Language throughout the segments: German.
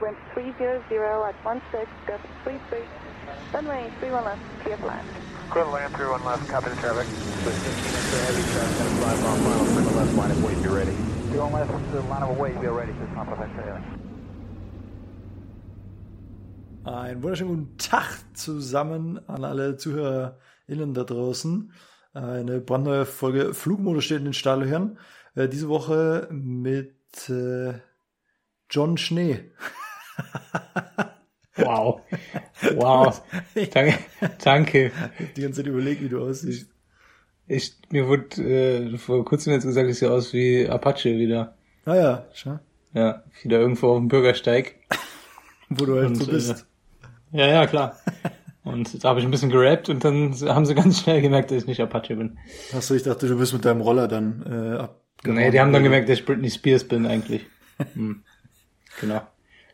wind 300 at 16, gust 33, runway 31 left, clear for land. Clear to land, 31 left, copy the traffic. With 15 into heavy traffic, gonna fly final, clear left, line of weight, be ready. 31 left, uh, line of weight, be ready, just not perfect, yeah. Einen wunderschönen guten Tag zusammen an alle ZuhörerInnen da draußen. Eine brandneue Folge Flugmodus steht in den Stahlhören. Äh, diese Woche mit äh, John Schnee. Wow. Wow. danke. danke. Die ganze Zeit überlegt, wie du aussiehst. Ich, mir wurde äh, vor kurzem jetzt gesagt, ich sehe aus wie Apache wieder. Ah ja, schau. Ja, wieder irgendwo auf dem Bürgersteig. Wo du halt Und, so bist. Äh, ja, ja, klar. Und da habe ich ein bisschen gerappt und dann haben sie ganz schnell gemerkt, dass ich nicht Apache bin. Achso, ich dachte, du bist mit deinem Roller dann äh, abgehauen. Nee, die haben dann gemerkt, dass ich Britney Spears bin eigentlich. Hm. Genau.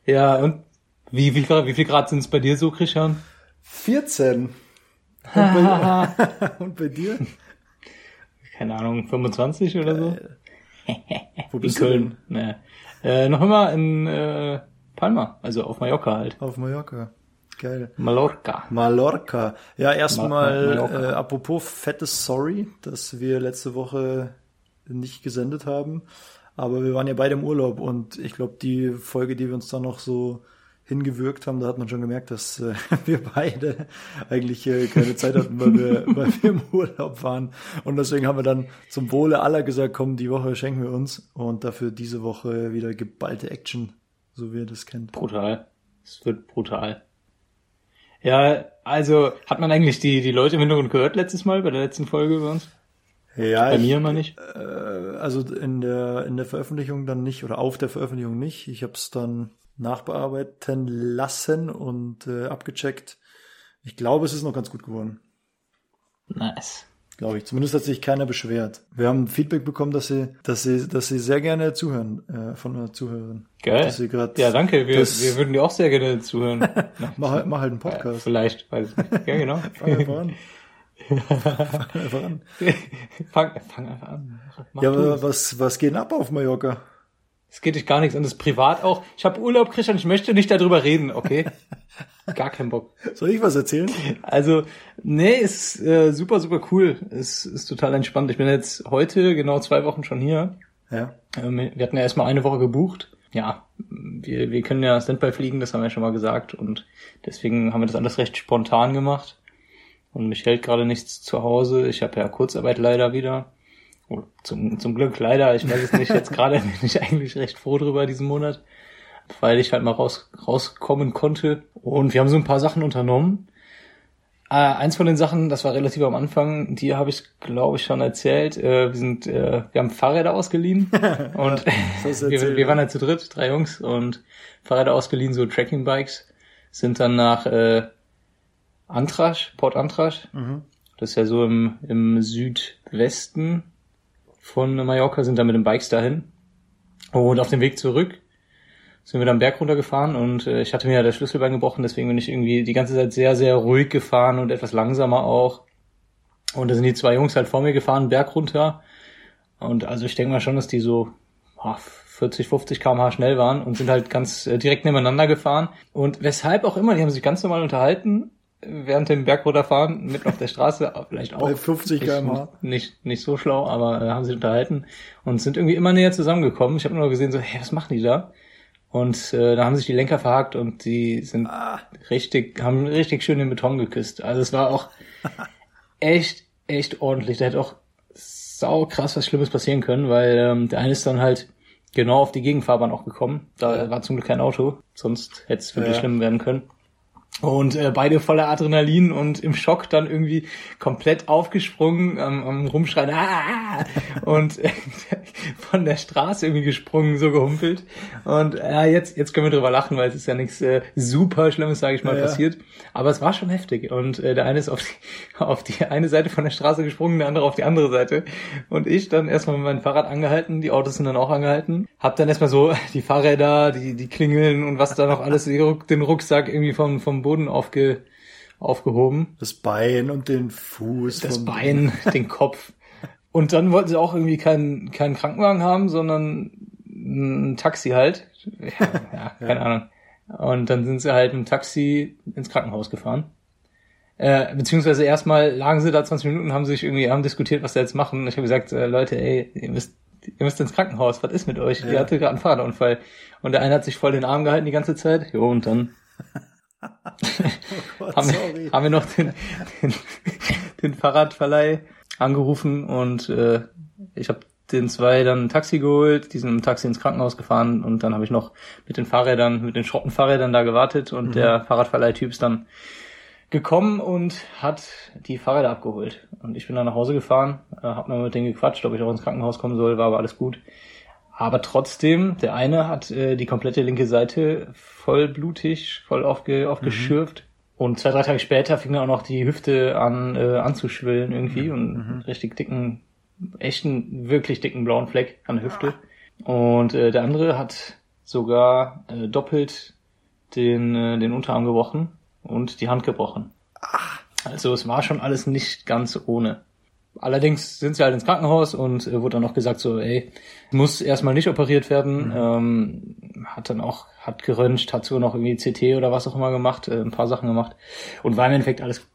Ja, und wie, wie, wie viel Grad sind es bei dir so, Christian? 14. Und bei, und bei dir? Keine Ahnung, 25 oder so? Wo In bist Köln. Nee. Äh, noch immer in äh, Palma, also auf Mallorca halt. du? Auf Mallorca. Geil. Mallorca. Mallorca. Ja, erstmal Ma- Ma- äh, apropos fettes Sorry, dass wir letzte Woche nicht gesendet haben. Aber wir waren ja beide im Urlaub und ich glaube, die Folge, die wir uns da noch so hingewürgt haben, da hat man schon gemerkt, dass äh, wir beide eigentlich äh, keine Zeit hatten, weil wir, weil wir im Urlaub waren. Und deswegen haben wir dann zum Wohle aller gesagt, komm, die Woche schenken wir uns und dafür diese Woche wieder geballte Action, so wie ihr das kennt. Brutal. Es wird brutal. Ja, also hat man eigentlich die, die Leute im Hintergrund gehört letztes Mal bei der letzten Folge bei uns? Ja, Bei ich- mir immer nicht. Äh, also in der in der Veröffentlichung dann nicht oder auf der Veröffentlichung nicht. Ich habe es dann nachbearbeiten lassen und äh, abgecheckt. Ich glaube, es ist noch ganz gut geworden. Nice. Glaube ich. Zumindest hat sich keiner beschwert. Wir haben Feedback bekommen, dass sie, dass sie, dass sie sehr gerne zuhören äh, von einer Zuhörerin. Geil. Dass sie grad, Ja, danke. Wir, wir würden dir auch sehr gerne zuhören. Mach, halt- mach halt einen Podcast. vielleicht, weiß ich nicht. Ja, genau. Fang einfach an. Fang fang, einfach an. Mach Ja, aber was, was geht denn ab auf Mallorca? Es geht dich gar nichts an, das ist privat auch. Ich habe Urlaub, Christian, ich möchte nicht darüber reden, okay? Gar keinen Bock. Soll ich was erzählen? Also, nee, ist äh, super, super cool. Es ist total entspannt. Ich bin jetzt heute genau zwei Wochen schon hier. Ja. Ähm, wir hatten ja erstmal eine Woche gebucht. Ja, wir, wir können ja Standby fliegen, das haben wir ja schon mal gesagt. Und deswegen haben wir das alles recht spontan gemacht. Und mich hält gerade nichts zu Hause. Ich habe ja Kurzarbeit leider wieder. Oh, zum, zum Glück leider. Ich weiß es nicht. Jetzt gerade bin ich eigentlich recht froh drüber diesen Monat. Weil ich halt mal raus, rauskommen konnte. Und wir haben so ein paar Sachen unternommen. Äh, eins von den Sachen, das war relativ am Anfang, die habe ich, glaube ich, schon erzählt. Äh, wir sind, äh, wir haben Fahrräder ausgeliehen und wir, wir ja. waren halt zu dritt, drei Jungs und Fahrräder ausgeliehen, so Tracking-Bikes, sind dann nach äh, Antrasch, Port Antrasch. Mhm. Das ist ja so im, im Südwesten von Mallorca, sind dann mit den Bikes dahin. Und auf dem Weg zurück sind wir dann Berg runtergefahren und äh, ich hatte mir ja das Schlüsselbein gebrochen, deswegen bin ich irgendwie die ganze Zeit sehr, sehr ruhig gefahren und etwas langsamer auch. Und da sind die zwei Jungs halt vor mir gefahren, Berg runter. Und also ich denke mal schon, dass die so ah, 40, 50 km/h schnell waren und sind halt ganz äh, direkt nebeneinander gefahren. Und weshalb auch immer, die haben sich ganz normal unterhalten während dem Berg runterfahren, mitten auf der Straße, vielleicht auch Bei 50 nicht- km/h. Nicht, nicht so schlau, aber äh, haben sich unterhalten und sind irgendwie immer näher zusammengekommen. Ich habe nur gesehen, so, hey, was machen die da? Und äh, da haben sich die Lenker verhakt und die sind Ah. richtig, haben richtig schön den Beton geküsst. Also es war auch echt, echt ordentlich. Da hätte auch sau krass was Schlimmes passieren können, weil ähm, der eine ist dann halt genau auf die Gegenfahrbahn auch gekommen. Da war zum Glück kein Auto, sonst hätte es wirklich Ja. schlimm werden können. Und äh, beide voller Adrenalin und im Schock dann irgendwie komplett aufgesprungen, am, am Rumschreien ah! und äh, von der Straße irgendwie gesprungen, so gehumpelt. Und ja, jetzt, jetzt können wir drüber lachen, weil es ist ja nichts äh, super Schlimmes, sage ich mal, Ja, passiert. Aber es war schon heftig. Und äh, der eine ist auf die, auf die eine Seite von der Straße gesprungen, der andere auf die andere Seite. Und ich dann erstmal mit meinem Fahrrad angehalten, die Autos sind dann auch angehalten. Hab dann erstmal so die Fahrräder, die, die Klingeln und was da noch alles, den Rucksack irgendwie vom, vom Boden aufge, aufgehoben. Das Bein und den Fuß. Das Bein, den Kopf. Und dann wollten sie auch irgendwie keinen, keinen Krankenwagen haben, sondern ein Taxi halt. Ja, ja keine Ahnung. Und dann sind sie halt im Taxi ins Krankenhaus gefahren. Äh, beziehungsweise erstmal lagen sie da 20 Minuten, haben sich irgendwie, haben diskutiert, was sie jetzt machen. Ich habe gesagt, äh, Leute, ey, ihr müsst, ihr müsst ins Krankenhaus, was ist mit euch? Ja. Ihr hatte gerade einen Fahrradunfall. Und der eine hat sich voll den Arm gehalten die ganze Zeit. Jo, und dann Oh Gott, haben, sorry. wir, haben wir noch den, den, den Fahrradverleih angerufen und äh, ich habe den zwei dann ein Taxi geholt, die sind im Taxi ins Krankenhaus gefahren und dann habe ich noch mit den Fahrrädern, mit den Schrottenfahrrädern da gewartet und der Fahrradverleihtyp ist dann gekommen und hat die Fahrräder abgeholt. Und ich bin dann nach Hause gefahren, äh, habe mal mit denen gequatscht, ob ich auch ins Krankenhaus kommen soll, war aber alles gut. Aber trotzdem, der eine hat äh, die komplette linke Seite voll blutig, voll aufge, aufgeschürft. Und zwei, drei Tage später fing dann auch noch die Hüfte an äh, anzuschwillen irgendwie und einen richtig dicken, echten, wirklich dicken blauen Fleck an der Hüfte. Und äh, der andere hat sogar äh, doppelt den, äh, den Unterarm gebrochen und die Hand gebrochen. Also es war schon alles nicht ganz ohne. Allerdings sind sie halt ins Krankenhaus und äh, wurde dann noch gesagt so, ey, muss erstmal nicht operiert werden. Ähm, hat dann auch, hat geröntgt, hat sogar noch irgendwie CT oder was auch immer gemacht, äh, ein paar Sachen gemacht. Und war im Endeffekt alles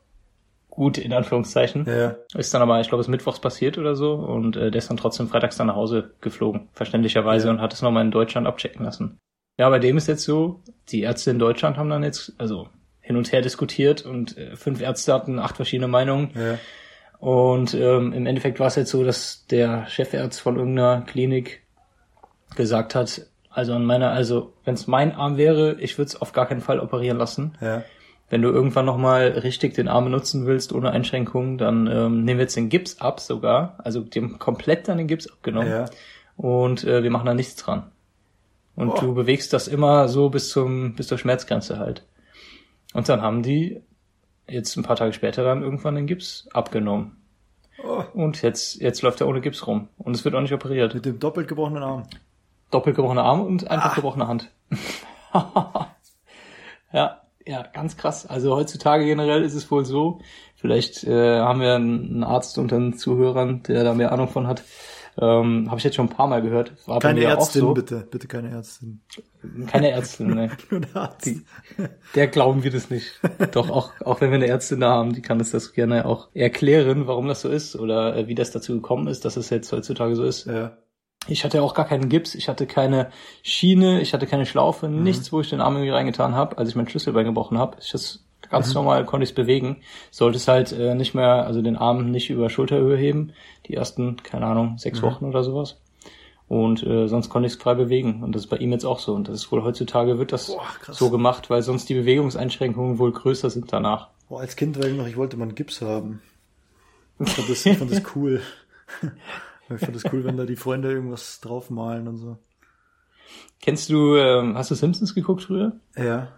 gut, in Anführungszeichen. Ja. Ist dann aber, ich glaube, es ist mittwochs passiert oder so und äh, der ist dann trotzdem freitags dann nach Hause geflogen, verständlicherweise, Ja. und hat es nochmal in Deutschland abchecken lassen. Ja, bei dem ist jetzt so, die Ärzte in Deutschland haben dann jetzt, also hin und her diskutiert und äh, fünf Ärzte hatten acht verschiedene Meinungen. Ja. Und ähm, im Endeffekt war es jetzt so, dass der Chefarzt von irgendeiner Klinik gesagt hat, also an meiner, also wenn es mein Arm wäre, ich würde es auf gar keinen Fall operieren lassen. Ja. Wenn du irgendwann nochmal richtig den Arm benutzen willst, ohne Einschränkungen, dann ähm, nehmen wir jetzt den Gips ab sogar. Also dem komplett dann den Gips abgenommen. Ja. Und äh, wir machen da nichts dran. Und Oh. du bewegst das immer so bis zum, bis zur Schmerzgrenze halt. Und dann haben die jetzt ein paar Tage später dann irgendwann den Gips abgenommen. Oh, Und jetzt, jetzt läuft er ohne Gips rum. Und es wird auch nicht operiert. mit dem doppelt gebrochenen Arm. Doppelt gebrochener Arm und einfach Ah. gebrochene Hand. ja, ja, ganz krass. Also heutzutage generell ist es wohl so. Vielleicht äh, haben wir einen Arzt unter den Zuhörern, der da mehr Ahnung von hat. Ähm, Habe ich jetzt schon ein paar Mal gehört. War Keine Ärztin, so. bitte. Bitte keine Ärztin. Keine Ärztin, ne. Nur der Arzt. Die- Der glauben wir das nicht. Doch, auch, auch wenn wir eine Ärztin da haben, die kann uns das gerne auch erklären, warum das so ist oder äh, wie das dazu gekommen ist, dass es jetzt heutzutage so ist. Ja. Ich hatte auch gar keinen Gips, ich hatte keine Schiene, ich hatte keine Schlaufe, Mhm. nichts, wo ich den Arm irgendwie reingetan habe, als ich mein Schlüsselbein gebrochen habe. Ich das ganz Mhm. normal konnte ich es bewegen. Sollte es halt äh, nicht mehr, also den Arm nicht über Schulterhöhe heben, die ersten, keine Ahnung, sechs Mhm. Wochen oder sowas. Und äh, sonst konnte ich es frei bewegen. Und das ist bei ihm jetzt auch so. Und das ist wohl heutzutage wird das Boah, so gemacht, weil sonst die Bewegungseinschränkungen wohl größer sind danach. Boah, als Kind war ich noch, ich wollte mal einen Gips haben. Ich fand das, ich fand das cool. ich fand das cool, wenn da die Freunde irgendwas draufmalen und so. Kennst du, ähm, hast du Simpsons geguckt früher? Ja,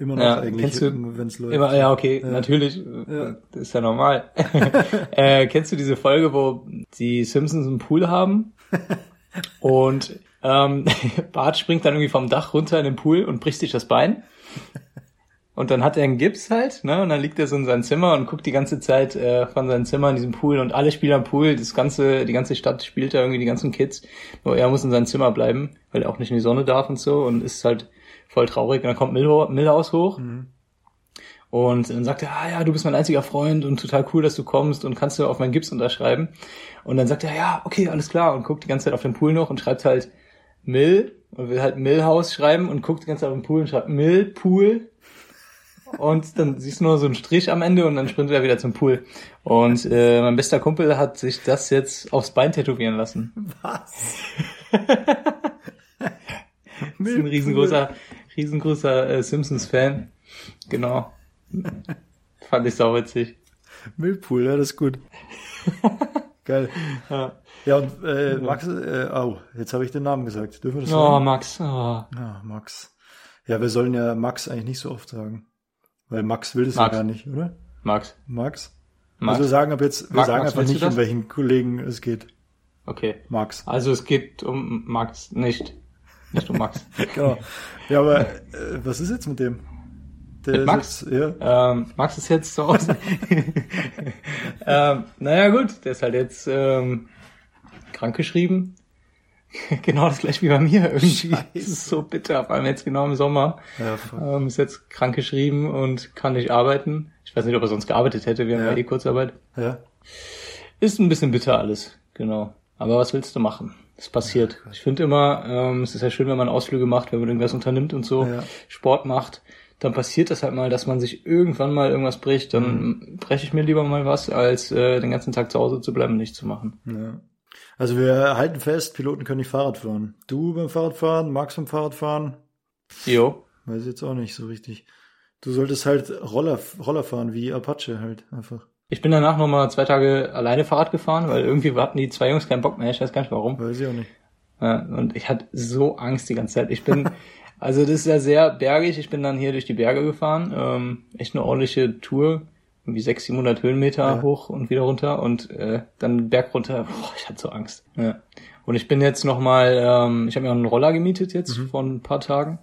immer noch Ja, eigentlich, wenn es läuft. Immer, ja, okay, Ja. natürlich, Ja. das ist ja normal. äh, kennst du diese Folge, wo die Simpsons einen Pool haben und ähm, Bart springt dann irgendwie vom Dach runter in den Pool und bricht sich das Bein? Und dann hat er einen Gips halt, ne? Und dann liegt er so in seinem Zimmer und guckt die ganze Zeit äh, von seinem Zimmer in diesem Pool und alle spielen am Pool, das ganze, die ganze Stadt spielt da irgendwie die ganzen Kids. Nur er muss in seinem Zimmer bleiben, weil er auch nicht in die Sonne darf und so und ist halt voll traurig. Und dann kommt Milho- Milhouse hoch und dann sagt er, ah ja, du bist mein einziger Freund und total cool, dass du kommst und kannst du auf meinen Gips unterschreiben. Und dann sagt er, ja, okay, alles klar und guckt die ganze Zeit auf den Pool noch und schreibt halt Mill und will halt Millhaus schreiben und guckt die ganze Zeit auf den Pool und schreibt Mill Pool. Und dann siehst du nur so einen Strich am Ende und dann sprintet er wieder zum Pool. Und äh, mein bester Kumpel hat sich das jetzt aufs Bein tätowieren lassen. Was? Ist ein riesengroßer, riesengroßer äh, Simpsons-Fan. Genau. Fand ich sauwitzig. Müllpool, ja, das ist gut. Geil. Ja. Ja, und äh, Max, äh, oh, jetzt habe ich den Namen gesagt. Dürfen wir das Oh, sagen? Max. Oh. Ja, Max. Ja, wir sollen ja Max eigentlich nicht so oft sagen. Weil Max will das Max. ja gar nicht, oder? Max. Max? Max. Also wir sagen ab jetzt, wir Max, sagen Max, einfach nicht, um welchen Kollegen es geht. Okay. Max. Also es geht um Max, nicht. Nicht um Max. Genau. Ja, aber äh, was ist jetzt mit dem? Der Mit ist Max? Jetzt, ja. ähm, Max ist jetzt zu Hause. ähm, naja gut, der ist halt jetzt ähm, krankgeschrieben. genau das gleiche wie bei mir irgendwie. Scheiße. Das ist so bitter, vor allem jetzt genau im Sommer. Ja. Ähm, ist jetzt krank geschrieben und kann nicht arbeiten. Ich weiß nicht, ob er sonst gearbeitet hätte, wir haben Ja. ja eh Kurzarbeit. ja. Ist ein bisschen bitter alles, genau. Aber was willst du machen? Es passiert. Ich finde immer, ähm, es ist ja schön, wenn man Ausflüge macht, wenn man irgendwas unternimmt und so, Ja. Sport macht, dann passiert das halt mal, dass man sich irgendwann mal irgendwas bricht. Dann Mhm. breche ich mir lieber mal was, als äh, den ganzen Tag zu Hause zu bleiben und nichts zu machen. Ja. Also wir halten fest, Piloten können nicht Fahrrad fahren. Du beim Fahrradfahren, Max beim Fahrradfahren, Jo. weiß ich jetzt auch nicht so richtig. Du solltest halt Roller, Roller fahren, wie Apache halt einfach. Ich bin danach nochmal zwei Tage alleine Fahrrad gefahren, weil irgendwie hatten die zwei Jungs keinen Bock mehr. Ich weiß gar nicht warum. Weiß ich auch nicht. Ja, und ich hatte so Angst die ganze Zeit. Ich bin, also das ist ja sehr bergig. Ich bin dann hier durch die Berge gefahren. Ähm, echt eine ordentliche Tour. Irgendwie 600, 700 Höhenmeter Ja. hoch und wieder runter und äh, dann Berg runter. Boah, ich hatte so Angst. Ja. Und ich bin jetzt nochmal, ähm, ich habe mir auch einen Roller gemietet jetzt vor ein paar Tagen.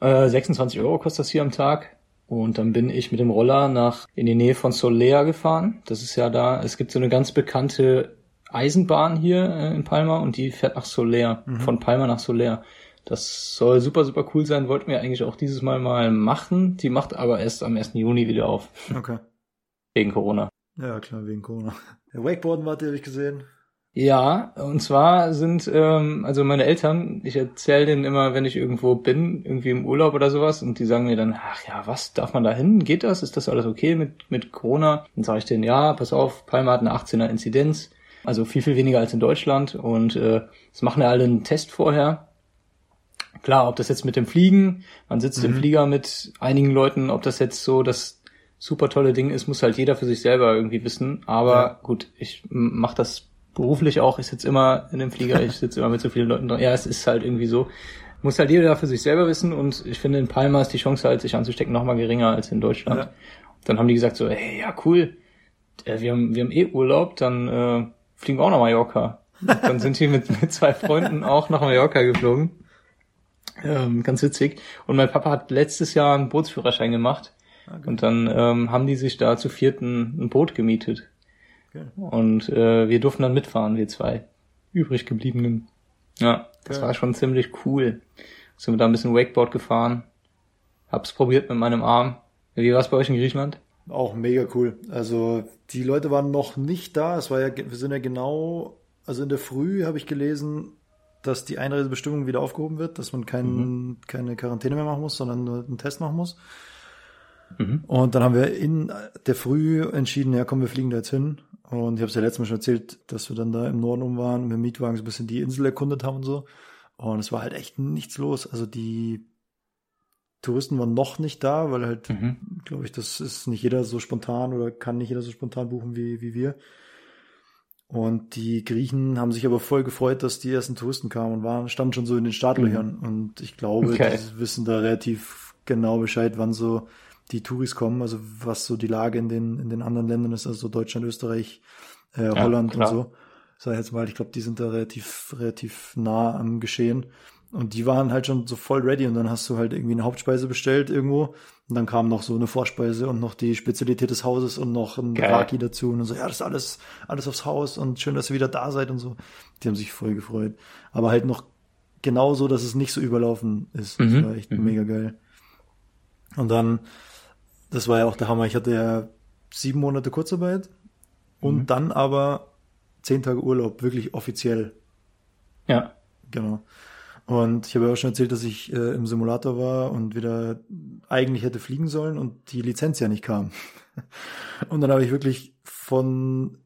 Äh, 26 Euro kostet das hier am Tag. Und dann bin ich mit dem Roller nach in die Nähe von Solea gefahren. Das ist ja da, es gibt so eine ganz bekannte Eisenbahn hier äh, in Palma und die fährt nach Solea, von Palma nach Solea. Das soll super, super cool sein, wollten wir eigentlich auch dieses Mal mal machen. Die macht aber erst am 1. Juni wieder auf, Okay. wegen Corona. Ja, klar, wegen Corona. Ja, Wakeboarden wart ihr, habe ich gesehen. Ja, und zwar sind, ähm, also meine Eltern, ich erzähle denen immer, wenn ich irgendwo bin, irgendwie im Urlaub oder sowas, und die sagen mir dann, ach ja, was, darf man da hin? Geht das? Ist das alles okay mit, mit Corona? Dann sage ich denen, ja, pass auf, Palma hat eine 18er Inzidenz, also viel, viel weniger als in Deutschland, und äh, es machen ja alle einen Test vorher. Klar, ob das jetzt mit dem Fliegen, man sitzt im Flieger mit einigen Leuten, ob das jetzt so das super tolle Ding ist, muss halt jeder für sich selber irgendwie wissen. Aber Ja. gut, ich mache das beruflich auch. Ich sitze immer in dem Flieger, ich sitze immer mit so vielen Leuten drin. Ja, es ist halt irgendwie so. Muss halt jeder für sich selber wissen und ich finde, in Palma ist die Chance halt, sich anzustecken, noch mal geringer als in Deutschland. Ja. Dann haben die gesagt so, hey, ja, cool, äh, wir haben, wir haben eh Urlaub, dann äh, fliegen wir auch nach Mallorca. dann sind die mit, mit zwei Freunden auch nach Mallorca geflogen. Ähm, ganz witzig. Und mein Papa hat letztes Jahr einen Bootsführerschein gemacht. Und dann ähm, haben die sich da zu vierten ein Boot gemietet. Okay. Und äh, wir durften dann mitfahren, wir zwei übrig gebliebenen. Ja, das Geil. war schon ziemlich cool. Sind wir da ein bisschen Wakeboard gefahren. Hab's probiert mit meinem Arm. Wie war's bei euch in Griechenland? Auch mega cool. Also die Leute waren noch nicht da. Es war ja, wir sind ja genau, also in der Früh habe ich gelesen, dass die Einreisebestimmung wieder aufgehoben wird, dass man kein, keine Quarantäne mehr machen muss, sondern nur einen Test machen muss. Mhm. Und dann haben wir in der Früh entschieden, ja komm, wir fliegen da jetzt hin. Und ich habe es ja letztes Mal schon erzählt, dass wir dann da im Norden um waren, mit dem Mietwagen so ein bisschen die Insel erkundet haben und so. Und es war halt echt nichts los. Also die Touristen waren noch nicht da, weil halt Mhm. glaube ich, das ist nicht jeder so spontan oder kann nicht jeder so spontan buchen wie, wie wir. Und die Griechen haben sich aber voll gefreut, dass die ersten Touristen kamen und waren, standen schon so in den Startlöchern. Und ich glaube, Okay. die wissen da relativ genau Bescheid, wann so die Touris kommen, also was so die Lage in den, in den anderen Ländern ist, also so Deutschland, Österreich, äh, Holland klar. und so. Sag ich jetzt mal, ich glaube, die sind da relativ, relativ nah am Geschehen. Und die waren halt schon so voll ready und dann hast du halt irgendwie eine Hauptspeise bestellt irgendwo und dann kam noch so eine Vorspeise und noch die Spezialität des Hauses und noch ein Geil. Raki dazu und so, ja, das ist alles, alles aufs Haus und schön, dass ihr wieder da seid und so. Die haben sich voll gefreut. Aber halt noch genau so, dass es nicht so überlaufen ist. Das Mhm. war echt Mhm. mega geil. Und dann, das war ja auch der Hammer. Ich hatte ja sieben Monate Kurzarbeit und Mhm. dann aber zehn Tage Urlaub, wirklich offiziell. Ja. Genau. Und ich habe ja auch schon erzählt, dass ich äh, im Simulator war und wieder eigentlich hätte fliegen sollen und die Lizenz ja nicht kam. Und dann habe ich wirklich von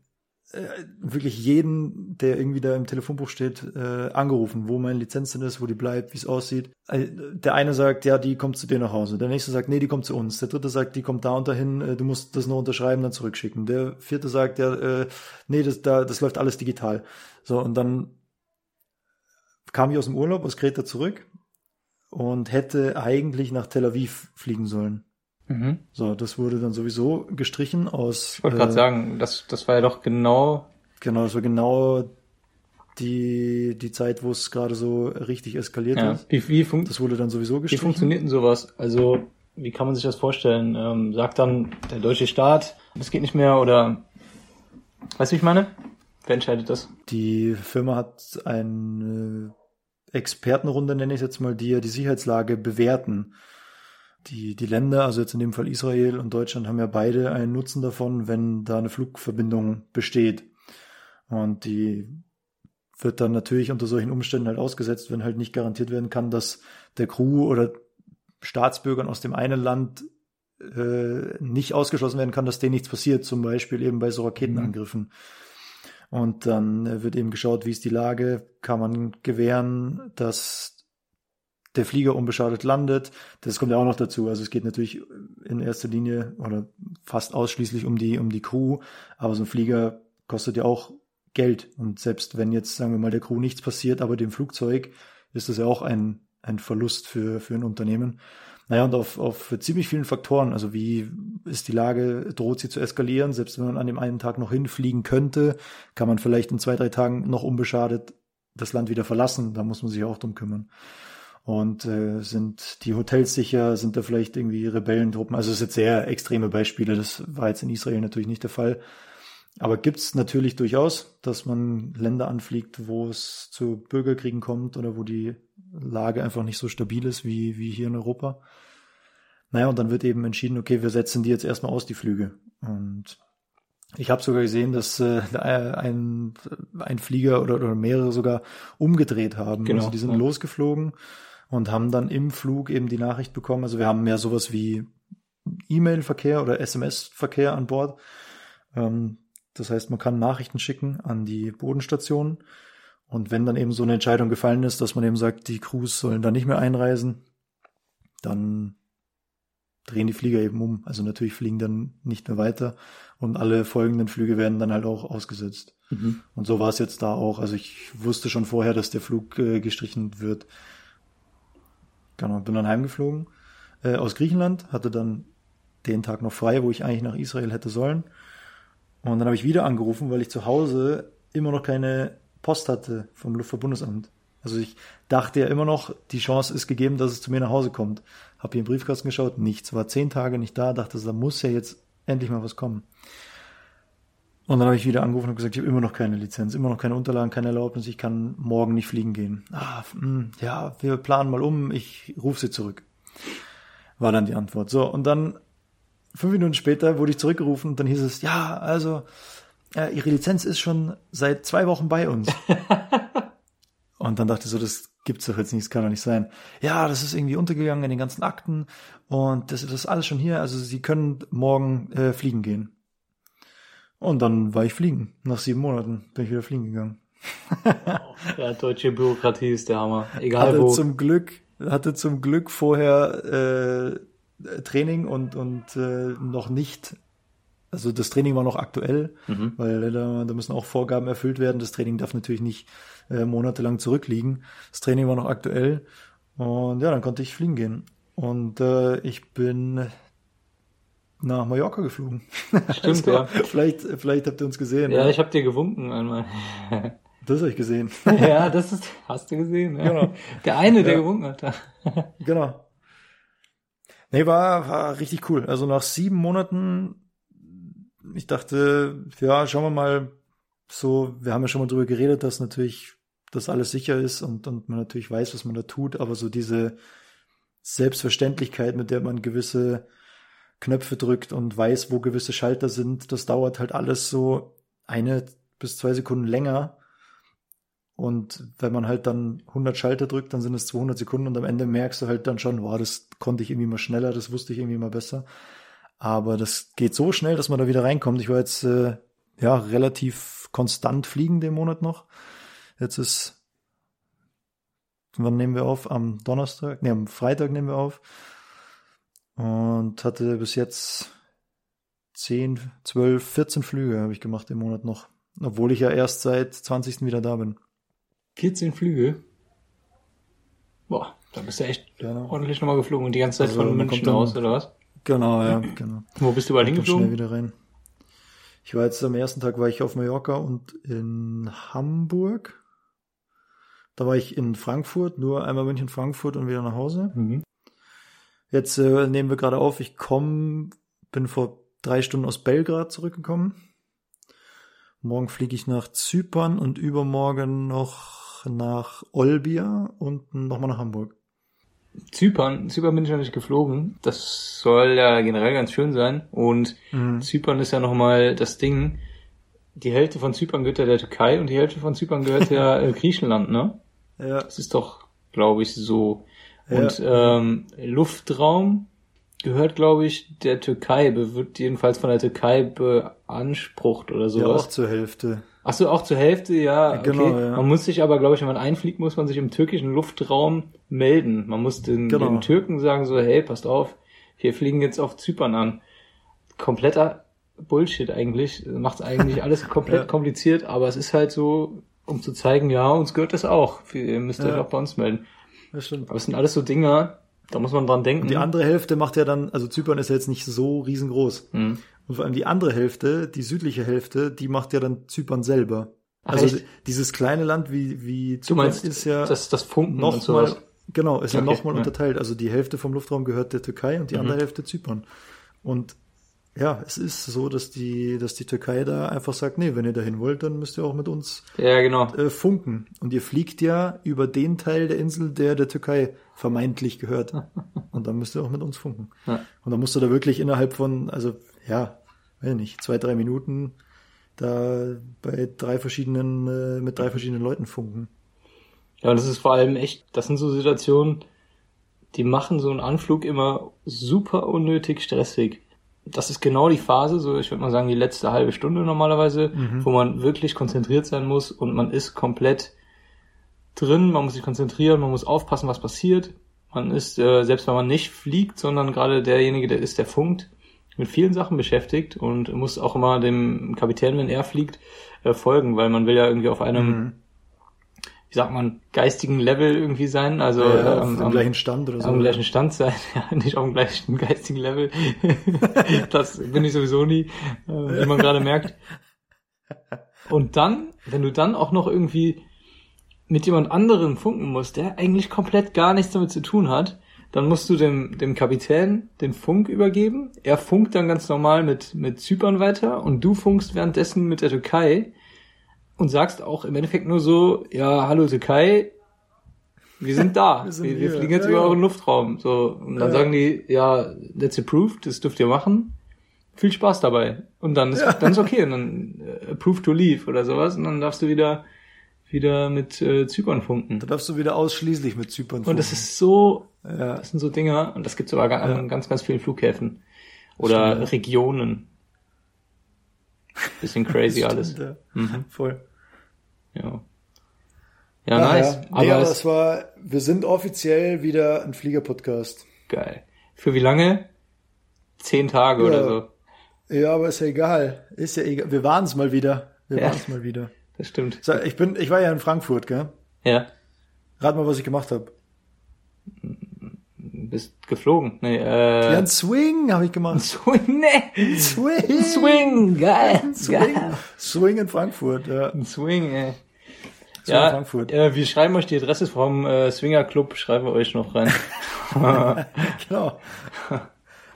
äh, wirklich jeden, der irgendwie da im Telefonbuch steht, äh, angerufen, wo meine Lizenz denn ist, wo die bleibt, wie es aussieht. Äh, Der eine sagt, ja, die kommt zu dir nach Hause. Der nächste sagt, nee, die kommt zu uns. Der dritte sagt, die kommt da und dahin, äh, du musst das nur unterschreiben, dann zurückschicken. Der vierte sagt, ja, äh, nee, das, da, das läuft alles digital. So, und dann kam ich aus dem Urlaub aus Kreta zurück und hätte eigentlich nach Tel Aviv fliegen sollen. Mhm. So, das wurde dann sowieso gestrichen aus. Ich wollte gerade äh, sagen, das, das war ja doch genau. Genau, das war genau die, die Zeit, wo es gerade so richtig eskaliert Ja. ist. Wie, wie, fun Das wurde dann sowieso wie gestrichen. funktioniert denn sowas? Also, wie kann man sich das vorstellen? Ähm, sagt dann der deutsche Staat, das geht nicht mehr oder weißt du, wie ich meine? Wer entscheidet das? Die Firma hat eine Expertenrunde, nenne ich es jetzt mal, die ja die Sicherheitslage bewerten. Die, die Länder, also jetzt in dem Fall Israel und Deutschland, haben ja beide einen Nutzen davon, wenn da eine Flugverbindung besteht. Und die wird dann natürlich unter solchen Umständen halt ausgesetzt, wenn halt nicht garantiert werden kann, dass der Crew oder Staatsbürgern aus dem einen Land äh, nicht ausgeschlossen werden kann, dass denen nichts passiert, zum Beispiel eben bei so Raketenangriffen. Mhm. Und dann wird eben geschaut, wie ist die Lage, kann man gewähren, dass der Flieger unbeschadet landet. Das kommt ja auch noch dazu. Also es geht natürlich in erster Linie oder fast ausschließlich um die, um die Crew. Aber so ein Flieger kostet ja auch Geld. Und selbst wenn jetzt, sagen wir mal, der Crew nichts passiert, aber dem Flugzeug, ist das ja auch ein, ein Verlust für, für ein Unternehmen. Naja, und auf, auf ziemlich vielen Faktoren. Also wie ist die Lage, droht sie zu eskalieren? Selbst wenn man an dem einen Tag noch hinfliegen könnte, kann man vielleicht in zwei, drei Tagen noch unbeschadet das Land wieder verlassen. Da muss man sich auch drum kümmern. Und äh, sind die Hotels sicher? Sind da vielleicht irgendwie Rebellentruppen? Also es sind sehr extreme Beispiele. Das war jetzt in Israel natürlich nicht der Fall. Aber gibt's natürlich durchaus, dass man Länder anfliegt, wo es zu Bürgerkriegen kommt oder wo die Lage einfach nicht so stabil ist wie, wie hier in Europa. Naja, und dann wird eben entschieden, okay, wir setzen die jetzt erstmal aus, die Flüge. Und ich habe sogar gesehen, dass äh, ein, ein Flieger oder, oder mehrere sogar umgedreht haben. Genau, also die sind ja. losgeflogen und haben dann im Flug eben die Nachricht bekommen. Also wir haben mehr sowas wie E-Mail-Verkehr oder SMS-Verkehr an Bord. Ähm, das heißt, man kann Nachrichten schicken an die Bodenstation. Und wenn dann eben so eine Entscheidung gefallen ist, dass man eben sagt, die Crews sollen da nicht mehr einreisen, dann drehen die Flieger eben um. Also natürlich fliegen dann nicht mehr weiter und alle folgenden Flüge werden dann halt auch ausgesetzt. Mhm. Und so war es jetzt da auch. Also ich wusste schon vorher, dass der Flug äh, gestrichen wird. Genau, bin dann heimgeflogen äh, aus Griechenland, hatte dann den Tag noch frei, wo ich eigentlich nach Israel hätte sollen. Und dann habe ich wieder angerufen, weil ich zu Hause immer noch keine Post hatte vom Luftverbundesamt. Also ich dachte ja immer noch, die Chance ist gegeben, dass es zu mir nach Hause kommt. Hab hier im Briefkasten geschaut, nichts. War zehn Tage nicht da, dachte, da muss ja jetzt endlich mal was kommen. Und dann habe ich wieder angerufen und gesagt, ich habe immer noch keine Lizenz, immer noch keine Unterlagen, keine Erlaubnis, ich kann morgen nicht fliegen gehen. Ah, mh, ja, wir planen mal um, ich rufe sie zurück. War dann die Antwort. So, und dann fünf Minuten später wurde ich zurückgerufen und dann hieß es, ja, also, äh, Ihre Lizenz ist schon seit zwei Wochen bei uns. und dann dachte ich so, das gibt's doch jetzt nicht, das kann doch nicht sein. Ja, das ist irgendwie untergegangen in den ganzen Akten und das, das ist alles schon hier, also Sie können morgen äh, fliegen gehen. Und dann war ich fliegen. Nach sieben Monaten bin ich wieder fliegen gegangen. Ja, deutsche Bürokratie ist der Hammer. Egal Hatte wo. zum Glück, hatte zum Glück vorher äh, Training und, und äh, noch nicht, also das Training war noch aktuell, Mhm. weil da, da müssen auch Vorgaben erfüllt werden. Das Training darf natürlich nicht äh, monatelang zurückliegen. Das Training war noch aktuell und ja, dann konnte ich fliegen gehen. Und äh, ich bin nach Mallorca geflogen. Stimmt, ja. Vielleicht, vielleicht habt ihr uns gesehen. Ja, ich habe dir gewunken einmal. das habe ich gesehen. ja, das ist, hast du gesehen. Ja. Genau. Der eine, der Ja. gewunken hat. Genau. Nee, war, war richtig cool. Also nach sieben Monaten, ich dachte, ja, schauen wir mal, so, wir haben ja schon mal drüber geredet, dass natürlich das alles sicher ist und, und man natürlich weiß, was man da tut, aber so diese Selbstverständlichkeit, mit der man gewisse Knöpfe drückt und weiß, wo gewisse Schalter sind, das dauert halt alles so eine bis zwei Sekunden länger. Und wenn man halt dann 100 Schalter drückt, dann sind es 200 Sekunden und am Ende merkst du halt dann schon, boah, das konnte ich irgendwie mal schneller, das wusste ich irgendwie mal besser. Aber das geht so schnell, dass man da wieder reinkommt. Ich war jetzt äh, ja relativ konstant fliegen den Monat noch. Jetzt ist, wann nehmen wir auf? Am Donnerstag? Nee, am Freitag nehmen wir auf. Und hatte bis jetzt 10, 12, 14 Flüge habe ich gemacht im Monat noch. Obwohl ich ja erst seit 20. wieder da bin. 14 Flüge. Boah, da bist du echt Genau. ordentlich nochmal geflogen und die ganze Zeit Also, von München dann- aus, oder was? Genau, ja, genau. Wo bist du überall hingeflogen? schnell wieder rein. Ich war jetzt am ersten Tag war ich auf Mallorca und in Hamburg. Da war ich in Frankfurt, nur einmal München, Frankfurt und wieder nach Hause. Mhm. Jetzt äh, nehmen wir gerade auf, ich komme, bin vor drei Stunden aus Belgrad zurückgekommen. Morgen fliege ich nach Zypern und übermorgen noch nach Olbia und nochmal nach Hamburg. Zypern, Zypern bin ich noch nicht geflogen. Das soll ja generell ganz schön sein. Und Mhm. Zypern ist ja nochmal das Ding. Die Hälfte von Zypern gehört ja der Türkei und die Hälfte von Zypern gehört ja äh, Griechenland, ne? Ja, Das ist doch, glaube ich, so. Ja. Und ähm, Luftraum gehört, glaube ich, der Türkei, wird jedenfalls von der Türkei beansprucht oder ja sowas. auch zur Hälfte. Ach so, auch zur Hälfte, ja. Okay. Genau, ja. Man muss sich aber, glaube ich, wenn man einfliegt, muss man sich im türkischen Luftraum melden. Man muss den, Genau. den Türken sagen so, hey, passt auf, wir fliegen jetzt auf Zypern an. Kompletter Bullshit eigentlich. Macht eigentlich alles komplett Ja. kompliziert, aber es ist halt so, um zu zeigen, ja, uns gehört das auch. Ihr müsst euch Ja. auch bei uns melden. Das stimmt. Aber es sind alles so Dinger, da muss man dran denken. Die andere Hälfte macht ja dann, also Zypern ist ja jetzt nicht so riesengroß. Hm. Und vor allem die andere Hälfte, die südliche Hälfte, die macht ja dann Zypern selber. Ach, also echt? dieses kleine Land wie, wie Zypern meinst, ist ja das, das Funken und nochmal, sowas. genau, ist ja Okay, nochmal ja. unterteilt. Also die Hälfte vom Luftraum gehört der Türkei und die Mhm. andere Hälfte Zypern. Und ja, es ist so, dass die, dass die Türkei da einfach sagt, nee, wenn ihr dahin wollt, dann müsst ihr auch mit uns Ja, genau. äh, funken. Und ihr fliegt ja über den Teil der Insel, der der Türkei vermeintlich gehört. Und dann müsst ihr auch mit uns funken. Ja. Und dann musst du da wirklich innerhalb von, also ja, weiß nicht, zwei, drei Minuten da bei drei verschiedenen, äh, mit drei verschiedenen Leuten funken. Ja, und das ist vor allem echt, das sind so Situationen, die machen so einen Anflug immer super unnötig stressig. Das ist genau die Phase, so ich würde mal sagen, die letzte halbe Stunde normalerweise, wo man wirklich konzentriert sein muss und man ist komplett drin, man muss sich konzentrieren, man muss aufpassen, was passiert. Man ist, äh, selbst wenn man nicht fliegt, sondern gerade derjenige, der ist, der funkt, mit vielen Sachen beschäftigt und muss auch immer dem Kapitän, wenn er fliegt, äh, folgen, weil man will ja irgendwie auf einem Mhm. Wie sagt man, geistigen Level irgendwie sein, also Ja, äh, auf am, dem am, gleichen Stand oder so. am gleichen Stand sein, ja, nicht auf dem gleichen geistigen Level. das bin ich sowieso nie, äh, wie man gerade merkt. Und dann, wenn du dann auch noch irgendwie mit jemand anderem funken musst, der eigentlich komplett gar nichts damit zu tun hat, dann musst du dem, dem Kapitän den Funk übergeben. Er funkt dann ganz normal mit, mit Zypern weiter und du funkst währenddessen mit der Türkei und sagst auch im Endeffekt nur so, ja, hallo Türkei, wir sind da. Wir wir, sind wir, hier. fliegen jetzt Ja, über ja. euren Luftraum. So, und dann Ja. sagen die, ja, that's approved, das dürft ihr machen. Viel Spaß dabei. Und dann ist, dann ist okay. Und dann äh, approved to leave oder sowas. Und dann darfst du wieder, wieder mit äh, Zypern funken. Da darfst du wieder ausschließlich mit Zypern Und das ist so, das sind so Dinger, und das gibt's aber an ganz, ganz vielen Flughäfen. Oder Stimmt. Regionen. Bisschen crazy stimmt, alles. Mhm. voll. Ja. Ja, Ach nice. Ja. Aber Nee, aber es, war, wir sind offiziell wieder ein Flieger-Podcast. geil. Für wie lange? Zehn Tage Ja. oder so. Ja, aber ist ja egal. Ist ja egal. Wir waren es mal wieder. Wir Ja. waren es mal wieder. Das stimmt. Ich bin, ich war ja in Frankfurt, gell? Ja. Rat mal, was ich gemacht habe. Bist geflogen. Nee, Ja, äh. ein Swing habe ich gemacht. Swing, nee. Swing. Swing, geil. Swing. Geil. Swing in Frankfurt, ja. Ein Swing, ey. Swing in Ja, Frankfurt. äh, wir schreiben euch die Adresse vom äh, Swinger Club, schreiben wir euch noch rein. Genau.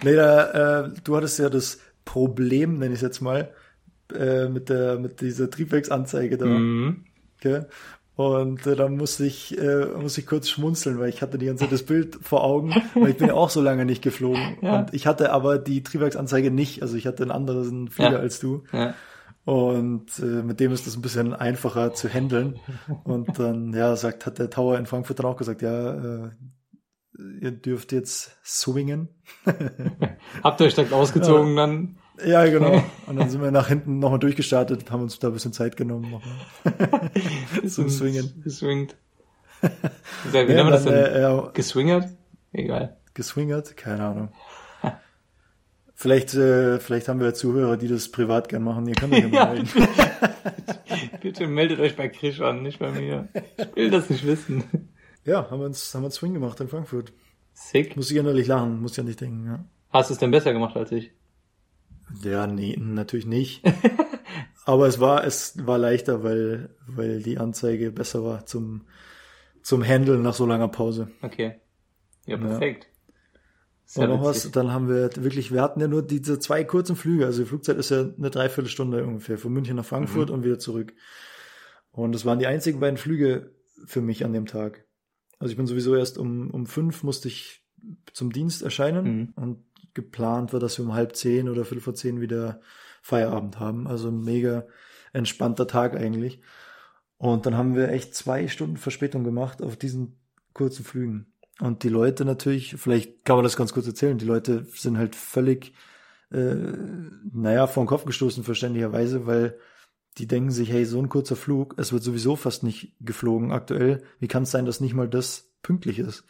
Nee, da, äh, du hattest ja das Problem, nenne ich es jetzt mal, äh, mit der, mit dieser Triebwerksanzeige da. mhm. Gell? Und äh, dann musste ich, äh, musste ich kurz schmunzeln, weil ich hatte die ganze Zeit das Bild vor Augen, weil ich bin ja auch so lange nicht geflogen. Ja. Und ich hatte aber die Triebwerksanzeige nicht, also ich hatte einen anderen Flieger Ja. als du. Ja. Und äh, mit dem ist das ein bisschen einfacher zu handeln. Und dann, ja, sagt, hat der Tower in Frankfurt dann auch gesagt, ja, äh, ihr dürft jetzt swingen. Habt ihr euch direkt ausgezogen dann? Ja, genau. Und dann sind wir nach hinten nochmal durchgestartet, haben uns da ein bisschen Zeit genommen. Nochmal. Zum Swingen. Geswingt. Wie Ja, nennt man das denn? äh, ja, Geswingert? Egal. geswingert, keine Ahnung. Vielleicht, äh, vielleicht haben wir ja Zuhörer, die das privat gern machen. Ihr könnt euch ja mal Ja. melden. Bitte meldet euch bei Krisch an, nicht bei mir. Ich will das nicht wissen. Ja, haben wir uns, haben wir uns Swing gemacht in Frankfurt. Sick. Muss ich innerlich lachen, muss ja nicht denken, ja. Hast du es denn besser gemacht als ich? Ja, nee, natürlich nicht. Aber es war, es war leichter, weil, weil die Anzeige besser war zum, zum Handeln nach so langer Pause. Okay. Ja, perfekt. und noch was, dann haben wir wirklich, wir hatten ja nur diese zwei kurzen Flüge, also die Flugzeit ist ja eine Dreiviertelstunde ungefähr, von München nach Frankfurt mhm. und wieder zurück. Und das waren die einzigen beiden Flüge für mich an dem Tag. Also ich bin sowieso erst um, um fünf musste ich zum Dienst erscheinen mhm. und geplant war, dass wir um halb zehn oder viertel vor zehn wieder Feierabend haben. Also ein mega entspannter Tag eigentlich. Und dann haben wir echt zwei Stunden Verspätung gemacht auf diesen kurzen Flügen. Und die Leute natürlich, vielleicht kann man das ganz kurz erzählen, die Leute sind halt völlig, äh, naja, vor den Kopf gestoßen, verständlicherweise, weil die denken sich, hey, so ein kurzer Flug, es wird sowieso fast nicht geflogen aktuell. Wie kann es sein, dass nicht mal das pünktlich ist?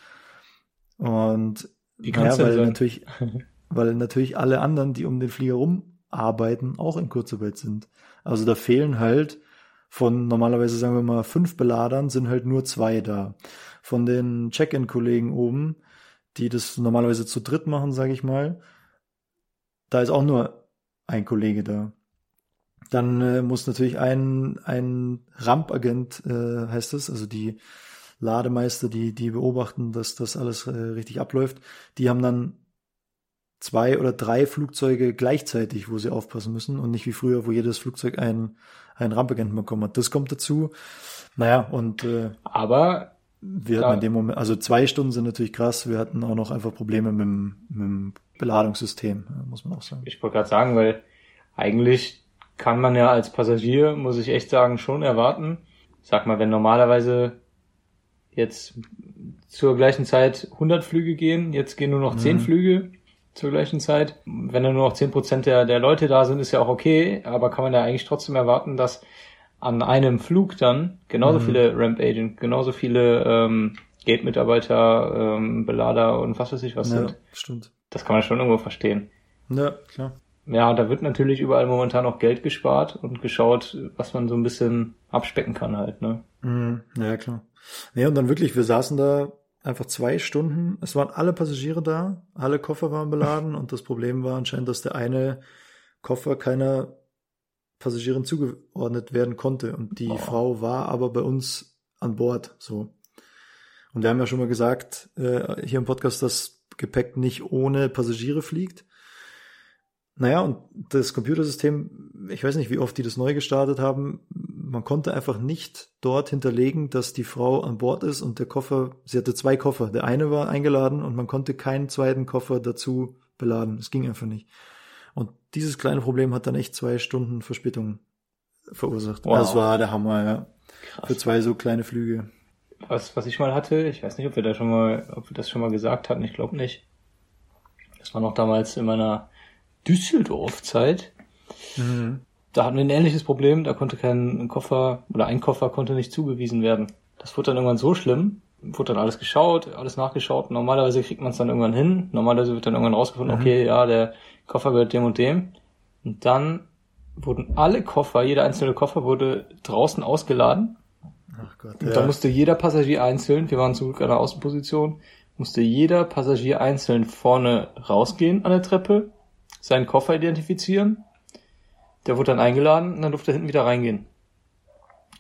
Und Wie naja, weil sein? natürlich, weil natürlich alle anderen, die um den Flieger rumarbeiten, auch in Kurzarbeit sind. Also da fehlen halt von normalerweise sagen wir mal fünf Beladern sind halt nur zwei da von den Check-in-Kollegen oben, die das normalerweise zu dritt machen, sage ich mal. Da ist auch nur ein Kollege da. Dann äh, muss natürlich ein, ein Rampagent, äh, heißt es, also die Lademeister, die, die beobachten, dass das alles äh, richtig abläuft, die haben dann zwei oder drei Flugzeuge gleichzeitig, wo sie aufpassen müssen und nicht wie früher, wo jedes Flugzeug einen, einen Rampagenten bekommen hat. Das kommt dazu. Naja, und äh, aber wir hatten in dem Moment, also zwei Stunden sind natürlich krass. Wir hatten auch noch einfach Probleme mit dem, mit dem Beladungssystem, muss man auch sagen. Ich wollte gerade sagen, weil eigentlich kann man ja als Passagier, muss ich echt sagen, schon erwarten. Sag mal, wenn normalerweise jetzt zur gleichen Zeit 100 Flüge gehen, jetzt gehen nur noch 10 mhm. Flüge zur gleichen Zeit. Wenn dann nur noch 10% der, der Leute da sind, ist ja auch okay, aber kann man ja eigentlich trotzdem erwarten, dass an einem Flug dann genauso mhm. viele Ramp Agent, genauso viele ähm, Gate-Mitarbeiter, ähm, Belader und was weiß ich was ja, sind. Stimmt. Das kann man schon irgendwo verstehen. Ja, klar. Ja, da wird natürlich überall momentan auch Geld gespart und geschaut, was man so ein bisschen abspecken kann halt, ne? Mhm, ja, klar. Nee, und dann wirklich, wir saßen da einfach zwei Stunden. Es waren alle Passagiere da, alle Koffer waren beladen und das Problem war anscheinend, dass der eine Koffer keiner Passagierin zugeordnet werden konnte. Und die oh. Frau war aber bei uns an Bord, so. Und wir haben ja schon mal gesagt, äh, hier im Podcast, dass Gepäck nicht ohne Passagiere fliegt. Naja, und das Computersystem, ich weiß nicht, wie oft die das neu gestartet haben, man konnte einfach nicht dort hinterlegen, dass die Frau an Bord ist und der Koffer, sie hatte zwei Koffer. Der eine war eingeladen und man konnte keinen zweiten Koffer dazu beladen. Es ging einfach nicht. Und dieses kleine Problem hat dann echt zwei Stunden Verspätung verursacht. Wow. Das war der Hammer, ja. Krass. Für zwei so kleine Flüge. Was, was ich mal hatte, ich weiß nicht, ob wir da schon mal, ob wir das schon mal gesagt hatten, ich glaube nicht. Das war noch damals in meiner Düsseldorf-Zeit. Mhm. Da hatten wir ein ähnliches Problem, da konnte kein Koffer oder ein Koffer konnte nicht zugewiesen werden. Das wurde dann irgendwann so schlimm, wurde dann alles geschaut, alles nachgeschaut. Normalerweise kriegt man es dann irgendwann hin. Normalerweise wird dann irgendwann rausgefunden, mhm. okay, ja, der Koffer gehört dem und dem. Und dann wurden alle Koffer, jeder einzelne Koffer wurde draußen ausgeladen. Ach Gott, und ja. da musste jeder Passagier einzeln, wir waren zurück an der Außenposition, musste jeder Passagier einzeln vorne rausgehen an der Treppe, seinen Koffer identifizieren. Der wurde dann eingeladen und dann durfte er hinten wieder reingehen.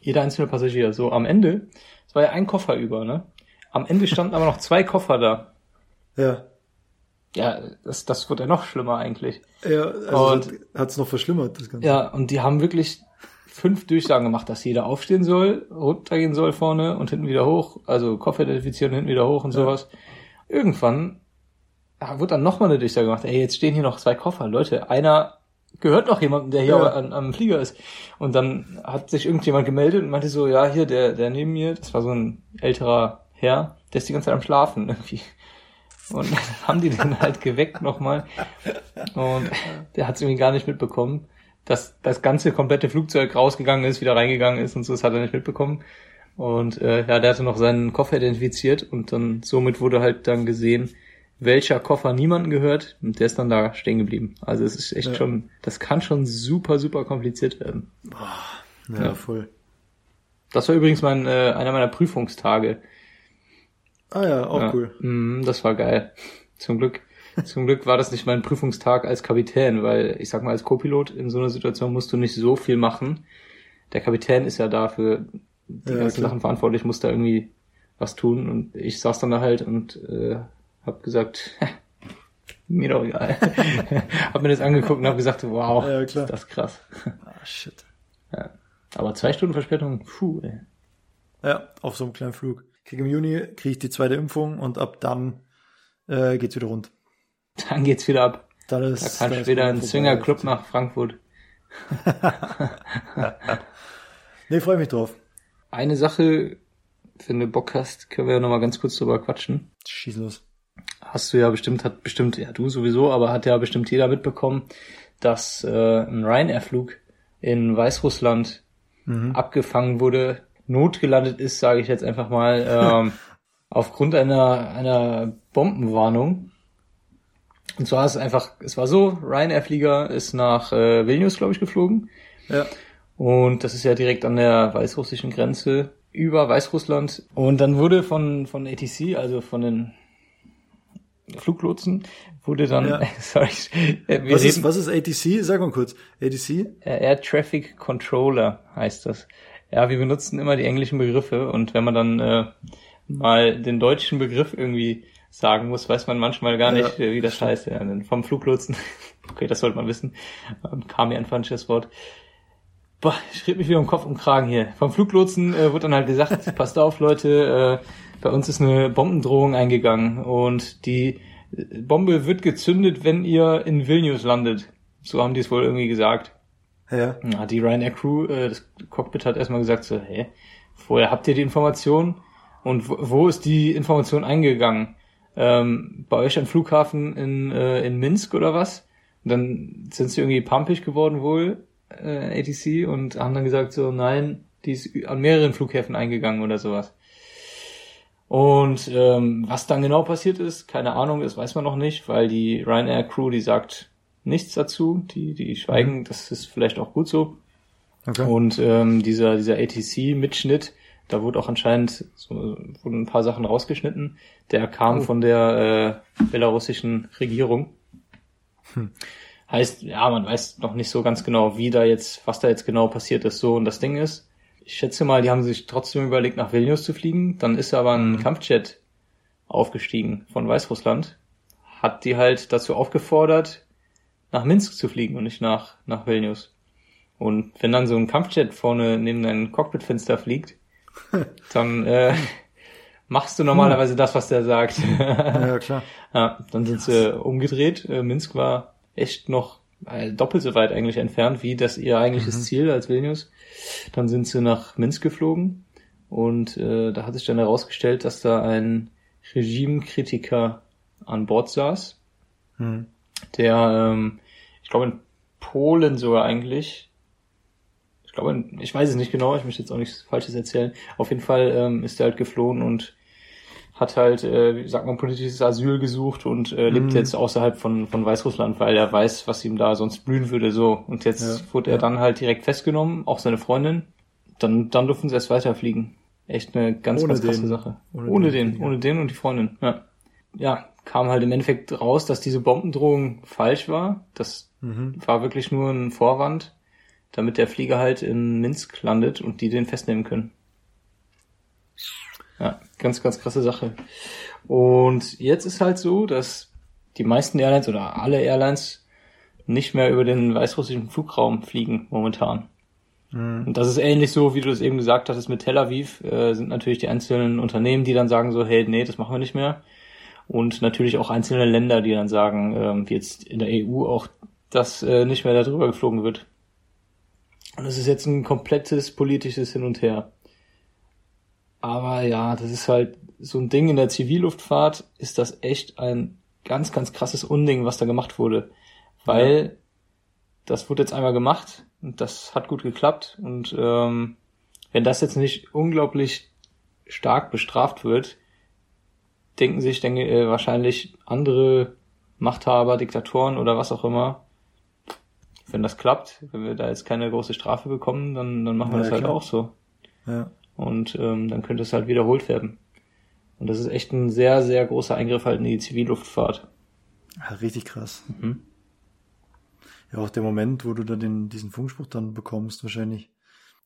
Jeder einzelne Passagier. So am Ende, es war ja ein Koffer über, ne? Am Ende standen aber noch zwei Koffer da. Ja. Ja, das, das wird ja noch schlimmer eigentlich. Ja, also hat es noch verschlimmert, das Ganze. Ja, und die haben wirklich fünf Durchsagen gemacht, dass jeder aufstehen soll, runtergehen soll vorne und hinten wieder hoch, also Koffer identifizieren, hinten wieder hoch und ja. sowas. Irgendwann ja, wird dann nochmal eine Durchsage gemacht, ey, jetzt stehen hier noch zwei Koffer, Leute, einer gehört noch jemandem, der hier ja. am, am Flieger ist. Und dann hat sich irgendjemand gemeldet und meinte so, ja, hier, der, der neben mir, das war so ein älterer Herr, der ist die ganze Zeit am Schlafen irgendwie. Und dann haben die den halt geweckt nochmal. Und der hat es irgendwie gar nicht mitbekommen, dass das ganze komplette Flugzeug rausgegangen ist, wieder reingegangen ist und so, das hat er nicht mitbekommen. Und äh, ja, der hatte noch seinen Koffer identifiziert und dann somit wurde halt dann gesehen, welcher Koffer niemanden gehört und der ist dann da stehen geblieben. Also es ist echt ja. schon, das kann schon super, super kompliziert werden. Boah, ja, ja, voll. Das war übrigens mein, äh, einer meiner Prüfungstage. Ah ja, auch ja. cool. Mm, das war geil. Zum Glück. Zum Glück war das nicht mein Prüfungstag als Kapitän, weil ich sag mal, als Co-Pilot in so einer Situation musst du nicht so viel machen. Der Kapitän ist ja da für die ja, ganzen klar. Sachen verantwortlich, muss da irgendwie was tun und ich saß dann da halt und äh, hab gesagt, Mir doch egal. hab mir das angeguckt und hab gesagt, wow, Ja, klar. ist das krass. Ah, shit. Ja. Aber zwei Stunden Verspätung, puh, ey. Ja, auf so einem kleinen Flug. Krieg im Juni, kriege ich die zweite Impfung und ab dann äh, geht's wieder rund. Dann geht's wieder ab. Dann Da ist, kann dann ich wieder vorbei. Swingerclub nach Frankfurt. Nee, freue mich drauf. Eine Sache, wenn du Bock hast, können wir ja nochmal ganz kurz drüber quatschen. Schieß los. Hast du ja bestimmt, hat bestimmt, ja du sowieso, aber hat ja bestimmt jeder mitbekommen, dass äh, ein Ryanair-Flug in Weißrussland abgefangen wurde, notgelandet ist, sage ich jetzt einfach mal, ähm, aufgrund einer, einer Bombenwarnung. Und zwar ist es einfach, es war so, Ryanair-Flieger ist nach äh, Vilnius, glaube ich, geflogen. Ja. Und das ist ja direkt an der weißrussischen Grenze über Weißrussland. Und dann wurde von, von ATC, also von den Fluglotsen, wurde dann, Ja. sorry, äh, wir Was ist, reden, was ist ATC? Sag mal kurz. ATC? äh, Air Traffic Controller heißt das. Ja, wir benutzen immer die englischen Begriffe und wenn man dann äh, mal den deutschen Begriff irgendwie sagen muss, weiß man manchmal gar Ja. nicht, äh, wie das heißt. Ja, vom Fluglotsen, okay, das sollte man wissen, ähm, kam mir ein falsches Wort. Boah, ich red mich wieder um Kopf und Kragen hier. Vom Fluglotsen äh, wurde dann halt gesagt, passt auf Leute, äh, bei uns ist eine Bombendrohung eingegangen und die Bombe wird gezündet, wenn ihr in Vilnius landet. So haben die es wohl irgendwie gesagt. Ja. Ja, die Ryanair Crew, äh, das Cockpit hat erstmal gesagt so, hä, vorher habt ihr die Information und wo, wo ist die Information eingegangen? Ähm, bei euch am Flughafen in, äh, in Minsk oder was? Und dann sind sie irgendwie pumpig geworden wohl, äh, ATC, und haben dann gesagt so, nein, die ist an mehreren Flughäfen eingegangen oder sowas. Und ähm, was dann genau passiert ist, keine Ahnung, das weiß man noch nicht, weil die Ryanair Crew, die sagt nichts dazu, die, die schweigen, das ist vielleicht auch gut so. Okay. Und ähm, dieser, dieser ATC-Mitschnitt, da wurde auch anscheinend so, wurden ein paar Sachen rausgeschnitten. Der kam Oh. von der äh, belarussischen Regierung. Heißt, ja, man weiß noch nicht so ganz genau, wie da jetzt, was da jetzt genau passiert ist. So und das Ding ist, ich schätze mal, die haben sich trotzdem überlegt, nach Vilnius zu fliegen. Dann ist aber ein Kampfjet aufgestiegen von Weißrussland, hat die halt dazu aufgefordert, nach Minsk zu fliegen und nicht nach, nach Vilnius. Und wenn dann so ein Kampfjet vorne neben deinem Cockpitfenster fliegt, dann äh, machst du normalerweise das, was der sagt. Ja, klar. ja, dann sind sie umgedreht. Äh, Minsk war echt noch doppelt so weit eigentlich entfernt, wie das ihr eigentliches Ziel als Vilnius. Dann sind sie nach Minsk geflogen und äh, da hat sich dann herausgestellt, dass da ein Regimekritiker an Bord saß, Hm. der, ähm, ich glaube in Polen sogar eigentlich, ich glaube, in- ich weiß es nicht genau, ich möchte jetzt auch nichts Falsches erzählen. Auf jeden Fall ähm, ist er halt geflohen und hat halt, äh, wie sagt man, politisches Asyl gesucht und äh, lebt Mhm. jetzt außerhalb von, von Weißrussland, weil er weiß, was ihm da sonst blühen würde. So. Und jetzt Ja, wurde er ja. dann halt direkt festgenommen, auch seine Freundin. Dann, dann durften sie erst weiterfliegen. Echt eine ganz, Ohne ganz krasse den. Sache. Ohne Ohne, den den, Flieger. ohne den und die Freundin. Ja. ja, kam halt im Endeffekt raus, dass diese Bombendrohung falsch war. Das Mhm. war wirklich nur ein Vorwand, damit der Flieger halt in Minsk landet und die den festnehmen können. Ja, ganz, ganz krasse Sache. Und jetzt ist halt so, dass die meisten Airlines oder alle Airlines nicht mehr über den weißrussischen Flugraum fliegen momentan. Mhm. Und das ist ähnlich so, wie du es eben gesagt hattest mit Tel Aviv, äh, sind natürlich die einzelnen Unternehmen, die dann sagen so, hey, nee, das machen wir nicht mehr. Und natürlich auch einzelne Länder, die dann sagen, ähm, wie jetzt in der EU auch, dass äh, nicht mehr darüber geflogen wird. Und es ist jetzt ein komplettes politisches Hin und Her. Aber ja, das ist halt so ein Ding in der Zivilluftfahrt, ist das echt ein ganz, ganz krasses Unding, was da gemacht wurde. Weil das wurde jetzt einmal gemacht und das hat gut geklappt. Und ähm, wenn das jetzt nicht unglaublich stark bestraft wird, denken sich denke, äh, wahrscheinlich andere Machthaber, Diktatoren oder was auch immer, wenn das klappt, wenn wir da jetzt keine große Strafe bekommen, dann, dann machen wir Ja, das halt klar. auch so. Ja. Und ähm, dann könnte es halt wiederholt werden. Und das ist echt ein sehr, sehr großer Eingriff halt in die Zivilluftfahrt. ja, richtig krass. Mhm. Ja, auch der Moment, wo du dann den, diesen Funkspruch dann bekommst, wahrscheinlich.